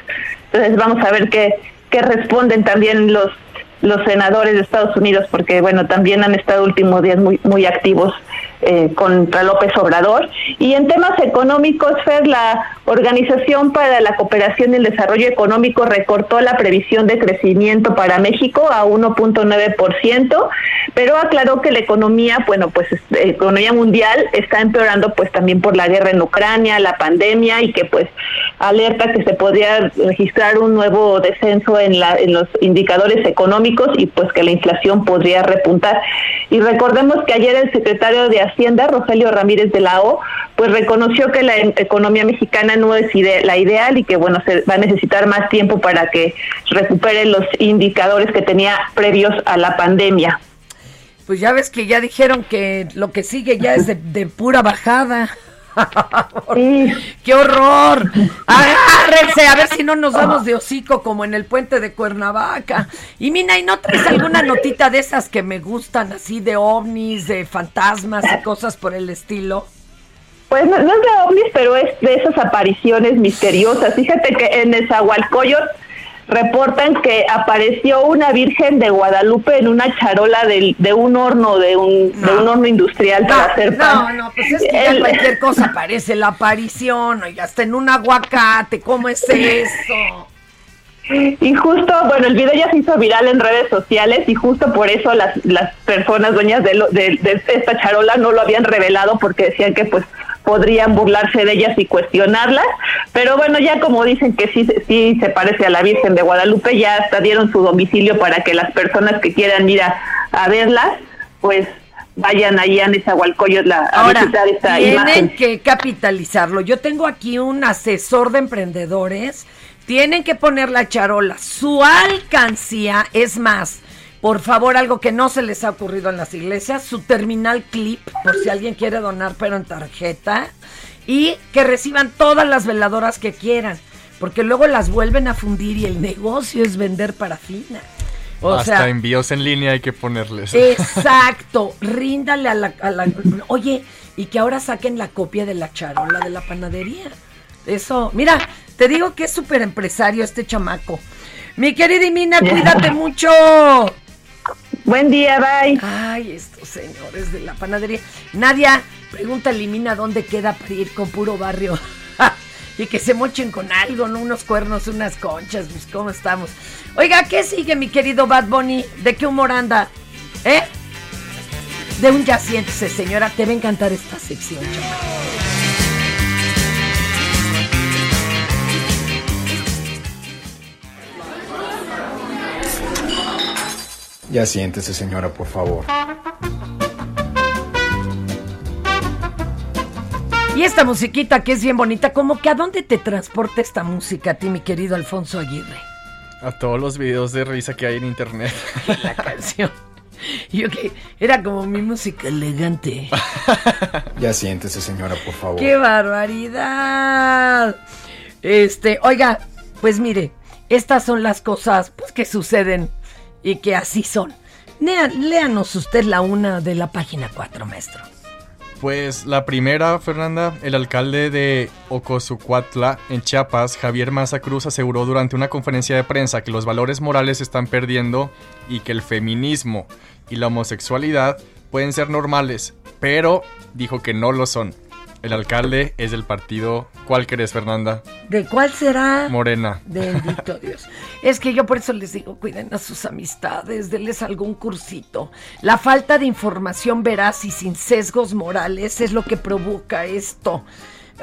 Entonces vamos a ver qué, qué responden también los los senadores de Estados Unidos, porque bueno, también han estado últimos días muy, muy activos eh, contra López Obrador. Y en temas económicos, Fer, la Organización para la Cooperación y el Desarrollo Económico recortó la previsión de crecimiento para México a 1.9%, pero aclaró que la economía, bueno, pues la economía mundial está empeorando pues también por la guerra en Ucrania, la pandemia y que pues alerta que se podría registrar un nuevo descenso en, la, en los indicadores económicos y pues que la inflación podría repuntar. Y recordemos que ayer el secretario de Hacienda, Rogelio Ramírez de la O, pues reconoció que la economía mexicana no es ide la ideal y que bueno, se va a necesitar más tiempo para que recupere los indicadores que tenía previos a la pandemia. Pues ya ves que ya dijeron que lo que sigue ya es de, de pura bajada. ¡Qué horror! Agárrense, a ver si no nos damos de hocico como en el puente de Cuernavaca. Y Mina, ¿y no traes alguna notita de esas que me gustan, así de ovnis, de fantasmas y cosas por el estilo? Pues no, no es de ovnis, pero es de esas apariciones misteriosas. Fíjate que en Nezahualcóyotl reportan que apareció una Virgen de Guadalupe en una charola de, de un horno, de un, de un horno industrial para hacer pan. No, no, pues es que ya El- cualquier cosa parece la aparición, oiga, hasta en un aguacate, ¿cómo es eso? Y justo, bueno, el video ya se hizo viral en redes sociales y justo por eso las, las personas dueñas de, lo- de, de esta charola no lo habían revelado porque decían que pues podrían burlarse de ellas y cuestionarlas, pero bueno, ya como dicen que sí, sí se parece a la Virgen de Guadalupe, ya hasta dieron su domicilio para que las personas que quieran ir a, a verlas, pues vayan ahí a Nezahualcóyotl a, Ahora, visitar esta tienen imagen. que capitalizarlo. Yo tengo aquí un asesor de emprendedores. Tienen que poner la charola. Su alcancía es más. Por favor, algo que no se les ha ocurrido en las iglesias, su terminal clip, por si alguien quiere donar, pero en tarjeta, y que reciban todas las veladoras que quieran. porque luego las vuelven a fundir y el negocio es vender parafina. O Hasta sea, envíos en línea hay que ponerles. exacto, ríndale a la, a la- Oye, y que ahora saquen la copia de la charola de la panadería. Eso, mira, te digo que es súper empresario este chamaco. Mi querida Imina, cuídate mucho. Buen día, bye. Ay, estos señores de la panadería. Nadia, pregúntale a Imina dónde queda para ir con puro barrio. y que se mochen con algo, ¿no? Unos cuernos, unas conchas, pues cómo estamos. Oiga, ¿qué sigue, mi querido Bad Bunny? ¿De qué humor anda? ¿Eh? De un ya siéntese, señora. Te va a encantar esta sección, chamaco. Ya siéntese, señora, por favor. Y esta musiquita que es bien bonita, como que a dónde te transporta esta música a ti, mi querido Alfonso Aguirre? A todos los videos de risa que hay en internet. La canción. Yo que era como mi música elegante. Ya siéntese, señora, por favor. ¡Qué barbaridad! Este, oiga, pues mire, estas son las cosas pues, que suceden y que así son. Léanos usted la una de la página 4, maestro. Pues la primera, Fernanda, el alcalde de Ocosucuatla, en Chiapas, Javier Maza Cruz, aseguró durante una conferencia de prensa que los valores morales se están perdiendo y que el feminismo y la homosexualidad pueden ser normales, pero dijo que no lo son. El alcalde es del partido. ¿Cuál querés, Fernanda? ¿De cuál será? Morena. Bendito Dios. Es que yo por eso les digo, cuiden a sus amistades, denles algún cursito. La falta de información veraz y sin sesgos morales es lo que provoca esto.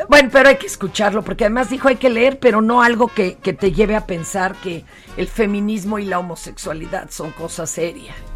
Bueno, pero hay que escucharlo, porque además dijo hay que leer, pero no algo que, que te lleve a pensar que el feminismo y la homosexualidad son cosas serias.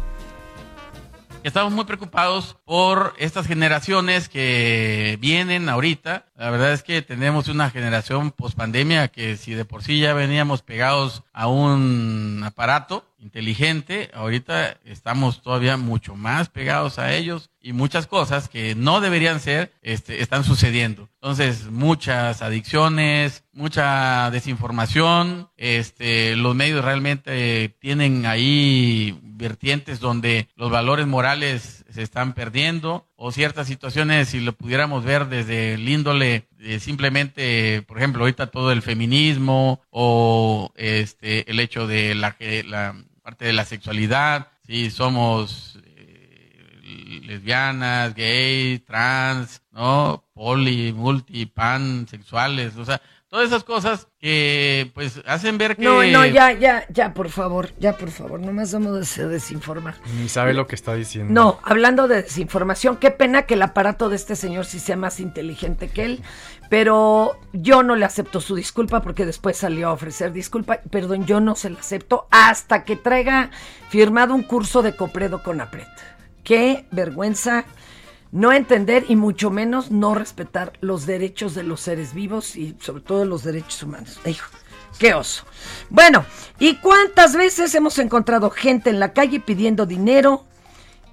Estamos muy preocupados por estas generaciones que vienen ahorita. La verdad es que tenemos una generación post-pandemia que si de por sí ya veníamos pegados a un aparato inteligente, ahorita estamos todavía mucho más pegados a ellos y muchas cosas que no deberían ser este, están sucediendo. Entonces, muchas adicciones, mucha desinformación, este, los medios realmente tienen ahí vertientes donde los valores morales se están perdiendo o ciertas situaciones, si lo pudiéramos ver desde el índole de simplemente, por ejemplo, ahorita todo el feminismo o este el hecho de la, que- la parte de la sexualidad, si somos eh, lesbianas, gay, trans, ¿no? Poli, multi, pan, sexuales, o sea, todas esas cosas que pues hacen ver que... No, no, ya, ya, ya, por favor, ya, por favor, nomás vamos a desinformar. Ni sabe lo que está diciendo. No, hablando de desinformación, qué pena que el aparato de este señor sí sea más inteligente que él, pero yo no le acepto su disculpa porque después salió a ofrecer disculpa. Perdón, yo no se la acepto hasta que traiga firmado un curso de Copredo con APRED. Qué vergüenza no entender y mucho menos no respetar los derechos de los seres vivos y sobre todo los derechos humanos. Hijo, qué oso. Bueno, ¿y cuántas veces hemos encontrado gente en la calle pidiendo dinero?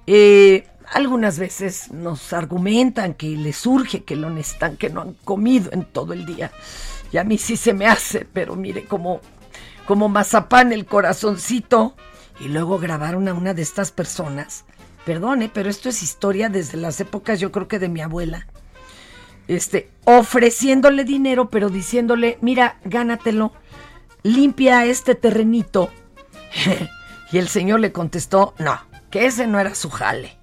Eh, algunas veces nos argumentan que les surge, que lo necesitan, que no han comido en todo el día. Y a mí sí se me hace, pero mire, como, como mazapán el corazoncito. Y luego grabaron a una de estas personas. Perdone, pero esto es historia desde las épocas, yo creo que de mi abuela. Este, ofreciéndole dinero, pero diciéndole, mira, gánatelo, limpia este terrenito. y el señor le contestó, no, que ese no era su jale,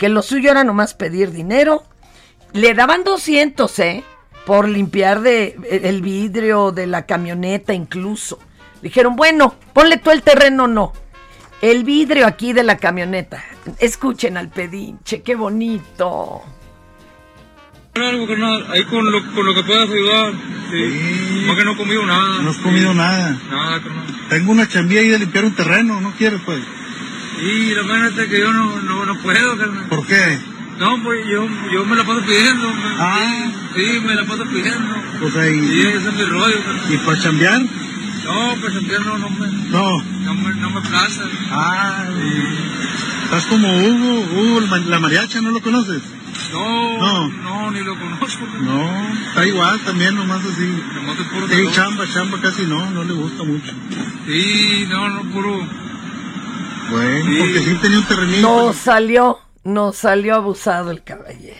que lo suyo era nomás pedir dinero. Le daban 200, ¿eh? Por limpiar de, el vidrio de la camioneta incluso. Dijeron, bueno, ponle tú el terreno, no. El vidrio aquí de la camioneta. Escuchen al pedinche, qué bonito. Algo, carnal, ahí con lo, con lo que puedas ayudar. Sí. Porque no he comido nada. No has comido nada. Nada, carnal. Tengo una chambía ahí de limpiar un terreno, ¿no quieres pues? Y la verdad es que yo no, no, no puedo, carnal. ¿Por qué? No, pues yo, yo me la paso pidiendo. me- Ah. Sí, me la paso pidiendo. Pues ahí. Sí, ese es mi rollo, carnal. ¿Y para chambear? No, pues sentir no, no me, No. no me, no me plaza. Ah, estás como Hugo, Hugo la mariacha, ¿no lo conoces? No, No. no, ni lo conozco. No, está igual también, nomás así. Nomás es puro Sí, chamba, chamba casi no, no le gusta mucho. Sí, no, no, puro. Bueno, Sí. porque sí tenía un terrenito. No salió, no salió abusado el caballero.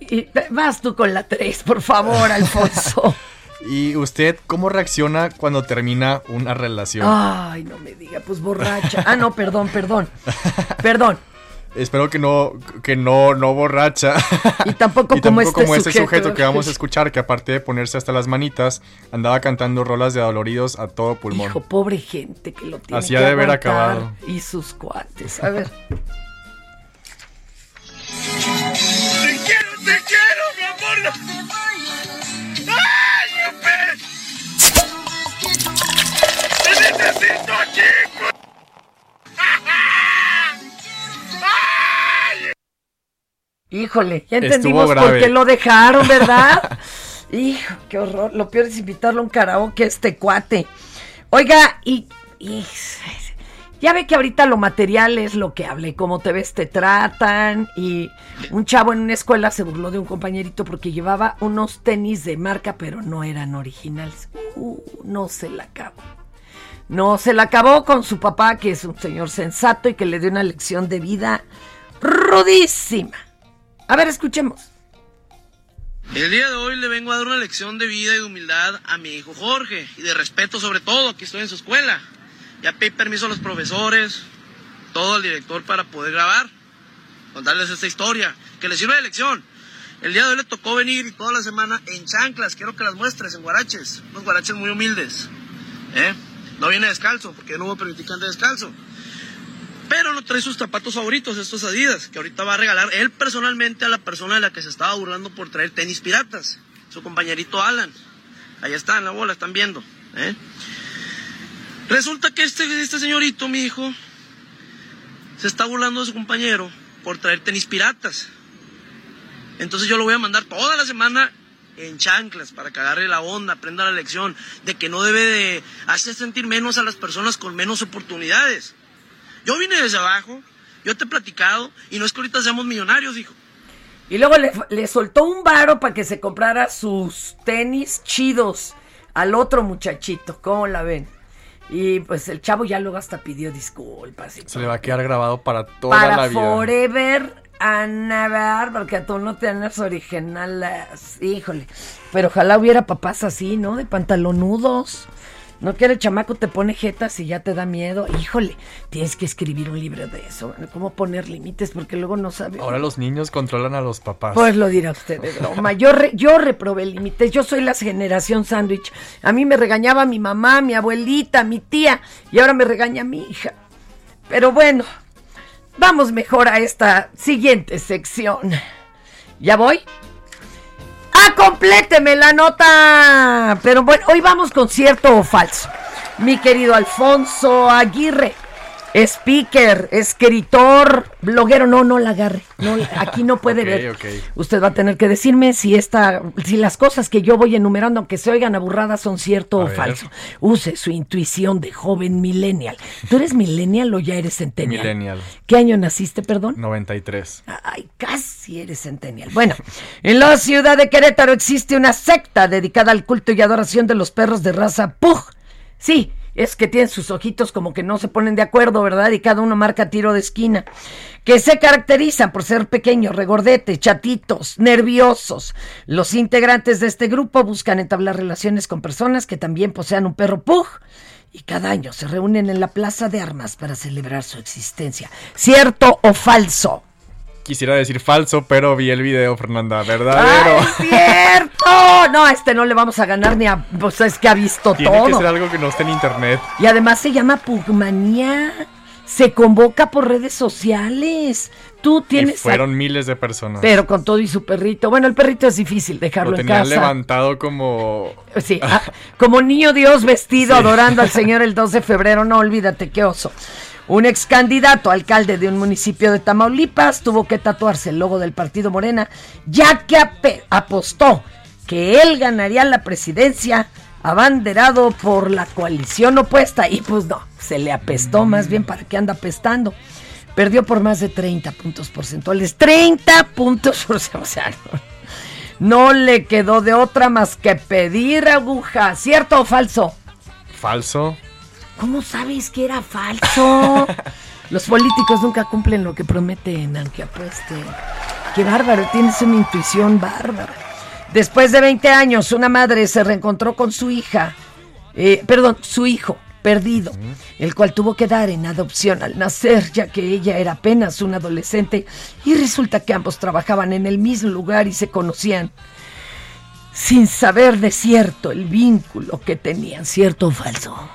Y vas tú con la 3, por favor, Alfonso. ¿Y usted cómo reacciona cuando termina una relación? Ay, no me diga, pues borracha. Ah, no, perdón, perdón. Perdón. Espero que no, que no, no borracha. Y tampoco Y como tampoco este como ese sujeto. sujeto que vamos a escuchar, que aparte de ponerse hasta las manitas, andaba cantando rolas de adoloridos a todo pulmón. Hijo, pobre gente que lo tiene Así ha de haber acabado. Y sus cuates. A ver. Híjole, ya entendimos por qué lo dejaron, ¿verdad? Hijo, qué horror. Lo peor es invitarlo a un karaoke a este cuate. Oiga, y, y- ya ve que ahorita lo material es lo que habla y cómo te ves te tratan. Y un chavo en una escuela se burló de un compañerito porque llevaba unos tenis de marca, pero no eran originales. Uh, no se la acabó. No se la acabó con su papá, que es un señor sensato y que le dio una lección de vida rudísima. A ver, escuchemos. El día de hoy le vengo a dar una lección de vida y de humildad a mi hijo Jorge y de respeto sobre todo, aquí estoy en su escuela. Ya pedí permiso a los profesores, todo al director para poder grabar, contarles esta historia, que les sirva de lección. El día de hoy le tocó venir y toda la semana en chanclas, quiero que las muestres en guaraches, unos guaraches muy humildes. ¿eh? No viene descalzo, porque no voy a permitir que ande descalzo. Pero no trae sus zapatos favoritos, estos Adidas, que ahorita va a regalar él personalmente a la persona de la que se estaba burlando por traer tenis piratas, su compañerito Alan. Ahí está en la bola, están viendo. ¿eh? Resulta que este, este señorito, mi hijo, se está burlando de su compañero por traer tenis piratas. Entonces yo lo voy a mandar toda la semana en chanclas para que agarre la onda, aprenda la lección de que no debe de hacer sentir menos a las personas con menos oportunidades. Yo vine desde abajo, yo te he platicado y no es que ahorita seamos millonarios, hijo. Y luego le, le soltó un varo para que se comprara sus tenis chidos al otro muchachito. ¿Cómo la ven? Y pues el chavo ya luego hasta pidió disculpas. y Se le va a quedar grabado para toda para la vida. forever and ever, porque tú no tienes originales. Híjole. Pero ojalá hubiera papás así, ¿no? De pantalonudos. No quiere el chamaco, te pone jetas y ya te da miedo. Híjole, tienes que escribir un libro de eso. ¿Cómo poner límites? Porque luego no sabes. Ahora los niños controlan a los papás. Pues lo dirá usted de broma. Yo, re- yo reprobé límites. Yo soy la generación sándwich. A mí me regañaba mi mamá, mi abuelita, mi tía. Y ahora me regaña mi hija. Pero bueno, vamos mejor a esta siguiente sección. ¿Ya voy? ¡Ah, compléteme la nota! Pero bueno, hoy vamos con cierto o falso. Mi querido Alfonso Aguirre, speaker, escritor, bloguero, no, no la agarre. No, aquí no puede ver. Usted va a tener que decirme si esta, si las cosas que yo voy enumerando, aunque se oigan aburradas, son cierto A o ver. falso. Use su intuición de joven millennial. ¿Tú eres millennial o ya eres centennial? Millennial. ¿Qué año naciste, perdón? 93. Ay, casi eres centennial. Bueno, en la ciudad de Querétaro existe una secta dedicada al culto y adoración de los perros de raza Pug. Sí, es que tienen sus ojitos como que no se ponen de acuerdo, ¿verdad? Y cada uno marca tiro de esquina. Que se caracterizan por ser pequeños, regordetes, chatitos, nerviosos. Los integrantes de este grupo buscan entablar relaciones con personas que también posean un perro Pug. Y cada año se reúnen en la Plaza de Armas para celebrar su existencia. ¿Cierto o falso? Quisiera decir falso, pero vi el video, Fernanda. Verdadero. ¡Ay, cierto! No, a este no le vamos a ganar ni a... Pues es que ha visto Tiene que todo. ser algo que no esté en internet. Y además se llama Pugmanía. Se convoca por redes sociales. Tú Y tienes... a- fueron miles de personas. Pero con todo y su perrito. Bueno, el perrito es difícil dejarlo Lo en casa. levantado como... Sí, ah, como niño Dios vestido Sí. adorando al Señor el 2 de febrero, no olvídate qué oso. Un ex candidato alcalde de un municipio de Tamaulipas tuvo que tatuarse el logo del partido Morena, ya que apostó que él ganaría la presidencia abanderado por la coalición opuesta. Y pues no, se le apestó más bien para que anda apestando. perdió por más de 30 puntos porcentuales. 30 puntos porcentuales. O sea, no le quedó de otra más que pedir aguja. ¿Cierto o falso? Falso. ¿Cómo sabes que era falso? Los políticos nunca cumplen lo que prometen, aunque apuesten. Qué bárbaro, tienes una intuición bárbara. Después de 20 años, una madre se reencontró con su hija, eh, perdón, su hijo perdido, el cual tuvo que dar en adopción al nacer, ya que ella era apenas un adolescente y resulta que ambos trabajaban en el mismo lugar y se conocían sin saber de cierto el vínculo que tenían, cierto o falso.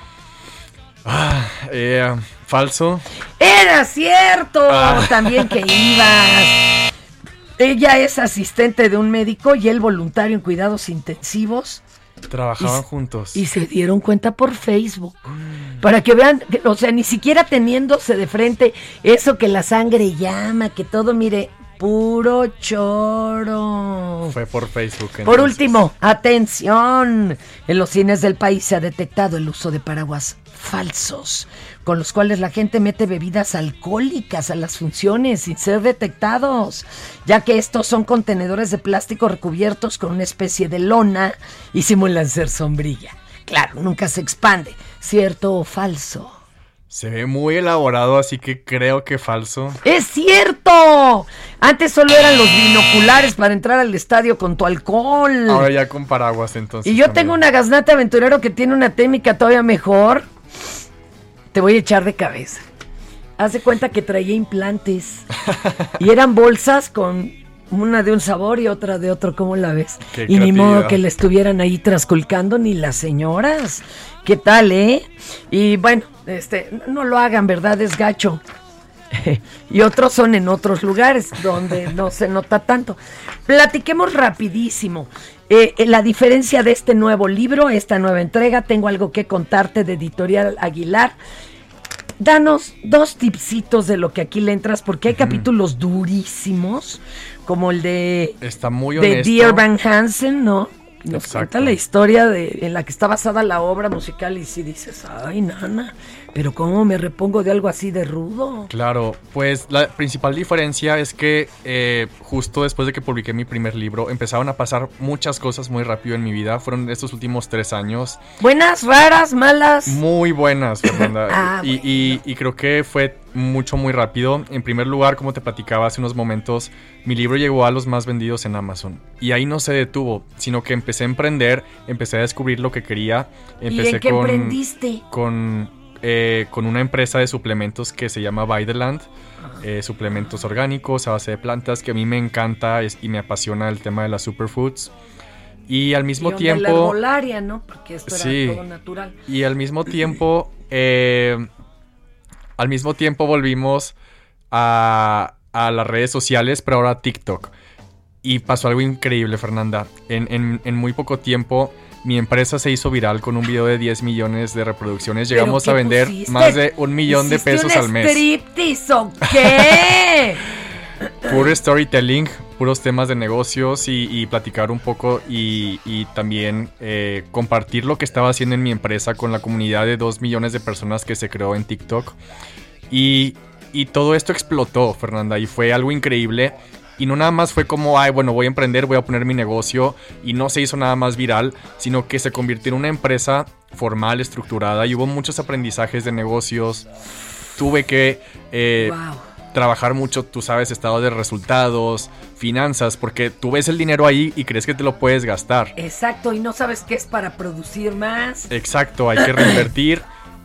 Ah, eh, falso. Era cierto, Ah. también que ibas. Ella es asistente de un médico y él voluntario en cuidados intensivos Trabajaban Y- juntos. y se dieron cuenta por Facebook. Para que vean, o sea, ni siquiera teniéndose de frente eso que la sangre llama, que todo, mire, puro choro. Fue por Facebook. Por entonces. último, atención. En los cines del país se ha detectado el uso de paraguas falsos, con los cuales la gente mete bebidas alcohólicas a las funciones sin ser detectados, ya que estos son contenedores de plástico recubiertos con una especie de lona y simulan ser sombrilla. Claro, nunca se expande, cierto o falso. Se ve muy elaborado, así que creo que falso. ¡Es cierto! Antes solo eran los binoculares para entrar al estadio con tu alcohol. Ahora ya con paraguas entonces. Y yo también. tengo una gaznate aventurero que tiene una técnica todavía mejor. Te voy a echar de cabeza. Haz de cuenta que traía implantes. y eran bolsas con una de un sabor y otra de otro. ¿Cómo la ves? Qué y ni modo que le estuvieran ahí trasculcando ni las señoras. ¿Qué tal, eh? Y bueno, este, no lo hagan, ¿verdad? Es gacho. y otros son en otros lugares donde no se nota tanto. Platiquemos rapidísimo. Eh, eh, la diferencia de este nuevo libro, esta nueva entrega, tengo algo que contarte de Editorial Aguilar. Danos dos tipsitos de lo que aquí le entras, porque hay capítulos durísimos, como el de, Está muy de. Dear Van Hansen, ¿no? Nos Exacto. cuenta la historia de, en la que está basada la obra musical y si dices, ay, nana, pero ¿cómo me repongo de algo así de rudo? Claro, pues la principal diferencia es que eh, justo después de que publiqué mi primer libro empezaron a pasar muchas cosas muy rápido en mi vida. Fueron estos últimos tres años Buenas, raras, malas. muy buenas, Fernanda. Ah, y, y- y creo que fue mucho, muy rápido. En primer lugar, como te platicaba hace unos momentos, mi libro llegó a los más vendidos en Amazon. Y ahí no se detuvo, sino que empecé a emprender, empecé a descubrir lo que quería. ¿Y Empecé en qué con, emprendiste? con, eh, con una empresa de suplementos que se llama By the Land. eh, suplementos orgánicos a base de plantas que a mí me encanta es- y me apasiona el tema de las superfoods. Y al mismo Y tiempo... La herbolaria, ¿no? Porque esto Sí. era todo natural. Y al mismo tiempo, eh, al mismo tiempo volvimos a, a las redes sociales, pero ahora a TikTok. Y pasó algo increíble, Fernanda. En, en- en muy poco tiempo, mi empresa se hizo viral con un video de 10 millones de reproducciones. ¿Pero Llegamos a vender pusiste? más de un millón de ¿Hiciste pesos un al mes. striptease o qué? Puro storytelling, puros temas de negocios y, y platicar un poco y, y también eh, compartir lo que estaba haciendo en mi empresa con la comunidad de 2 millones de personas que se creó en TikTok. Y, y todo esto explotó, Fernanda, y fue algo increíble. Y no nada más fue como, ay, bueno, voy a emprender, voy a poner mi negocio. Y no se hizo nada más viral, sino que se convirtió en una empresa formal, estructurada. Y hubo muchos aprendizajes de negocios. Tuve que eh, Wow. trabajar mucho, tú sabes, estado de resultados, finanzas, porque tú ves el dinero ahí y crees que te lo puedes gastar. Exacto, y no sabes qué es para producir más. Exacto, hay que reinvertir.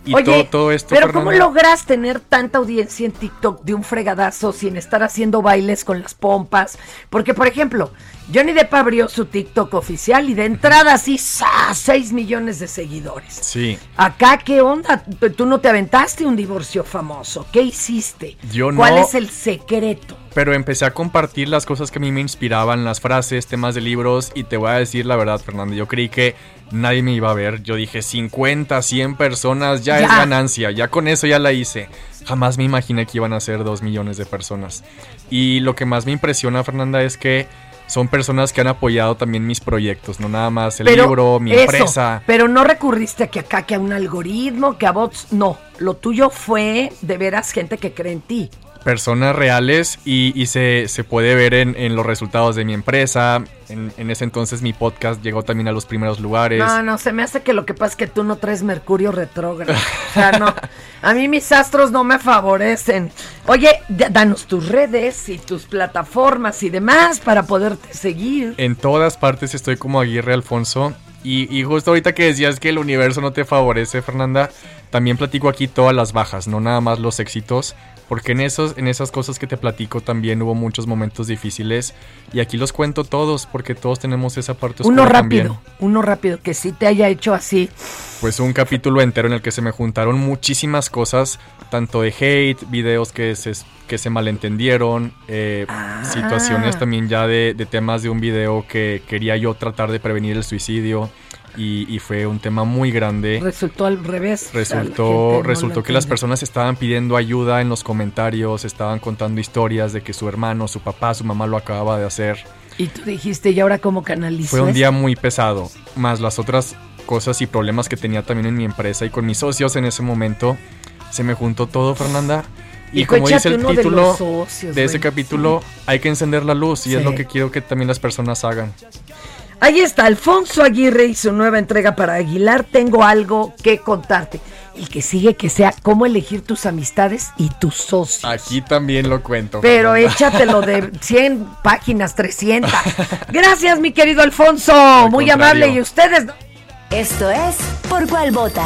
Y Oye, todo, todo esto, pero ¿cómo logras tener tanta audiencia en TikTok de un fregadazo sin estar haciendo bailes con las pompas? Porque, por ejemplo, Johnny Depp abrió su TikTok oficial y de entrada así, ¡sa! 6 millones de seguidores. Sí, Acá, ¿qué onda? Tú no te aventaste un divorcio famoso. ¿Qué hiciste? Yo ¿Cuál no. es el secreto? pero empecé a compartir las cosas que a mí me inspiraban, las frases, temas de libros, y te voy a decir la verdad, Fernanda, yo creí que nadie me iba a ver. Yo dije 50, 100 personas, ya, Ya. es ganancia, ya con eso ya la hice. Jamás me imaginé que iban a ser 2 millones de personas. Y lo que más me impresiona, Fernanda, es que son personas que han apoyado también mis proyectos, no nada más el libro, mi eso, empresa. Pero no recurriste a que acá, que a un algoritmo, que a bots. No, lo tuyo fue de veras gente que cree en ti. Personas reales y, y se, se puede ver en, en los resultados de mi empresa. En, en ese entonces mi podcast llegó también a los primeros lugares. No, no, se me hace que lo que pasa es que tú no traes Mercurio retrógrado. o sea, no. A mí mis astros no me favorecen. Oye, danos tus redes y tus plataformas y demás para poderte seguir. En todas partes estoy como Aguirre Alfonso. Y, y justo ahorita que decías que el universo no te favorece, Fernanda, también platico aquí todas las bajas, no nada más los éxitos. Porque en, esos, en esas cosas que te platico también hubo muchos momentos difíciles. Y aquí los cuento todos, porque todos tenemos esa parte Uno rápido, también. uno rápido, que sí te haya hecho así. Pues un capítulo entero en el que se me juntaron muchísimas cosas, tanto de hate, videos que se, que se malentendieron, eh, situaciones también ya de, de temas de un video que quería yo tratar de prevenir el suicidio y, y fue un tema muy grande. Resultó al revés. Resultó, no resultó lo que las personas estaban pidiendo ayuda en los comentarios, estaban contando historias de que su hermano, su papá, su mamá lo acababa de hacer. Y tú dijiste, ¿y ahora cómo canalizo Fue un día muy pesado, más las otras cosas y problemas que tenía también en mi empresa y con mis socios en ese momento. Se me juntó todo, Fernanda. Y Hijo, como dice el de título los socios, de ese capítulo, hay que encender la luz y es Sí. lo que quiero que también las personas hagan. Ahí está Alfonso Aguirre y su nueva entrega para Aguilar. Tengo algo que contarte. El que sigue que sea cómo elegir tus amistades y tus socios. Aquí también lo cuento. Pero Fernanda. échatelo de 100 páginas, 300. Gracias, mi querido Alfonso. Muy contrario. amable. Y ustedes. Esto es Por Cuál Vota.